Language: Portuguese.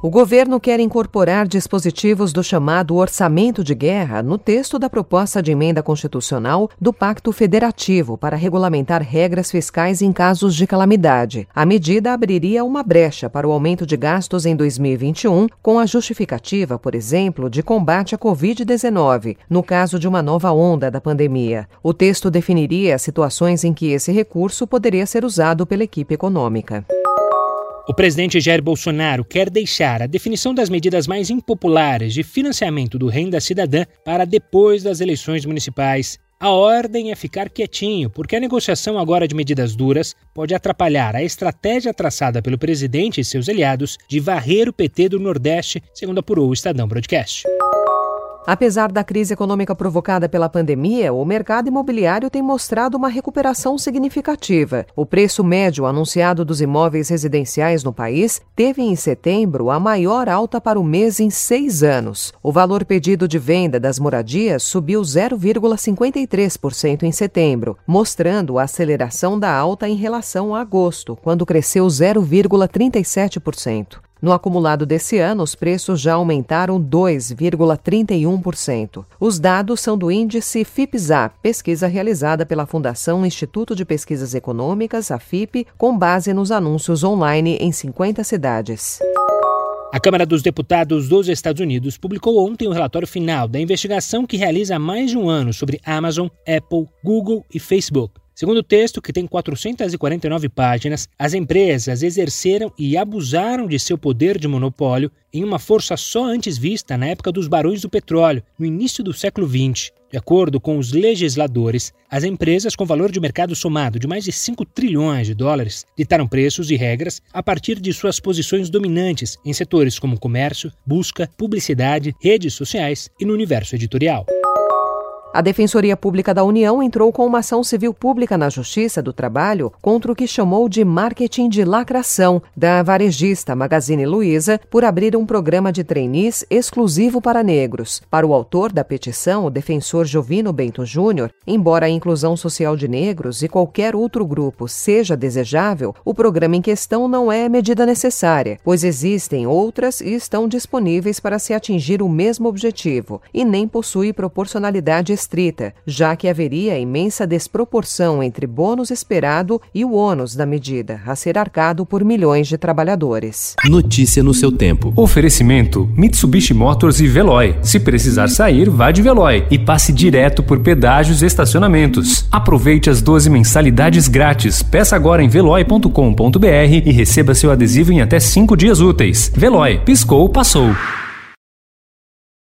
O governo quer incorporar dispositivos do chamado orçamento de guerra no texto da proposta de emenda constitucional do Pacto Federativo para regulamentar regras fiscais em casos de calamidade. A medida abriria uma brecha para o aumento de gastos em 2021, com a justificativa, por exemplo, de combate à Covid-19, no caso de uma nova onda da pandemia. O texto definiria situações em que esse recurso poderia ser usado pela equipe econômica. O presidente Jair Bolsonaro quer deixar a definição das medidas mais impopulares de financiamento do Renda Cidadã para depois das eleições municipais. A ordem é ficar quietinho, porque a negociação agora de medidas duras pode atrapalhar a estratégia traçada pelo presidente e seus aliados de varrer o PT do Nordeste, segundo apurou o Estadão Broadcast. Apesar da crise econômica provocada pela pandemia, o mercado imobiliário tem mostrado uma recuperação significativa. O preço médio anunciado dos imóveis residenciais no país teve em setembro a maior alta para o mês em seis anos. O valor pedido de venda das moradias subiu 0,53% em setembro, mostrando a aceleração da alta em relação a agosto, quando cresceu 0,37%. No acumulado desse ano, os preços já aumentaram 2,31%. Os dados são do índice FIPZA, pesquisa realizada pela Fundação Instituto de Pesquisas Econômicas, a FIP, com base nos anúncios online em 50 cidades. A Câmara dos Deputados dos Estados Unidos publicou ontem o relatório final da investigação que realiza há mais de um ano sobre Amazon, Apple, Google e Facebook. Segundo o texto, que tem 449 páginas, as empresas exerceram e abusaram de seu poder de monopólio em uma força só antes vista na época dos barões do petróleo, no início do século XX. De acordo com os legisladores, as empresas com valor de mercado somado de mais de 5 trilhões de dólares ditaram preços e regras a partir de suas posições dominantes em setores como comércio, busca, publicidade, redes sociais e no universo editorial. A Defensoria Pública da União entrou com uma ação civil pública na Justiça do Trabalho contra o que chamou de marketing de lacração da varejista Magazine Luiza por abrir um programa de trainees exclusivo para negros. Para o autor da petição, o defensor Jovino Bento Júnior, embora a inclusão social de negros e qualquer outro grupo seja desejável, o programa em questão não é medida necessária, pois existem outras e estão disponíveis para se atingir o mesmo objetivo, e nem possui proporcionalidade estrita, já que haveria imensa desproporção entre bônus esperado e o ônus da medida, a ser arcado por milhões de trabalhadores. Notícia no seu tempo. Oferecimento: Mitsubishi Motors e Veloy. Se precisar sair, vá de Veloy e passe direto por pedágios e estacionamentos. Aproveite as 12 mensalidades grátis. Peça agora em veloy.com.br e receba seu adesivo em até 5 dias úteis. Veloy, piscou, passou.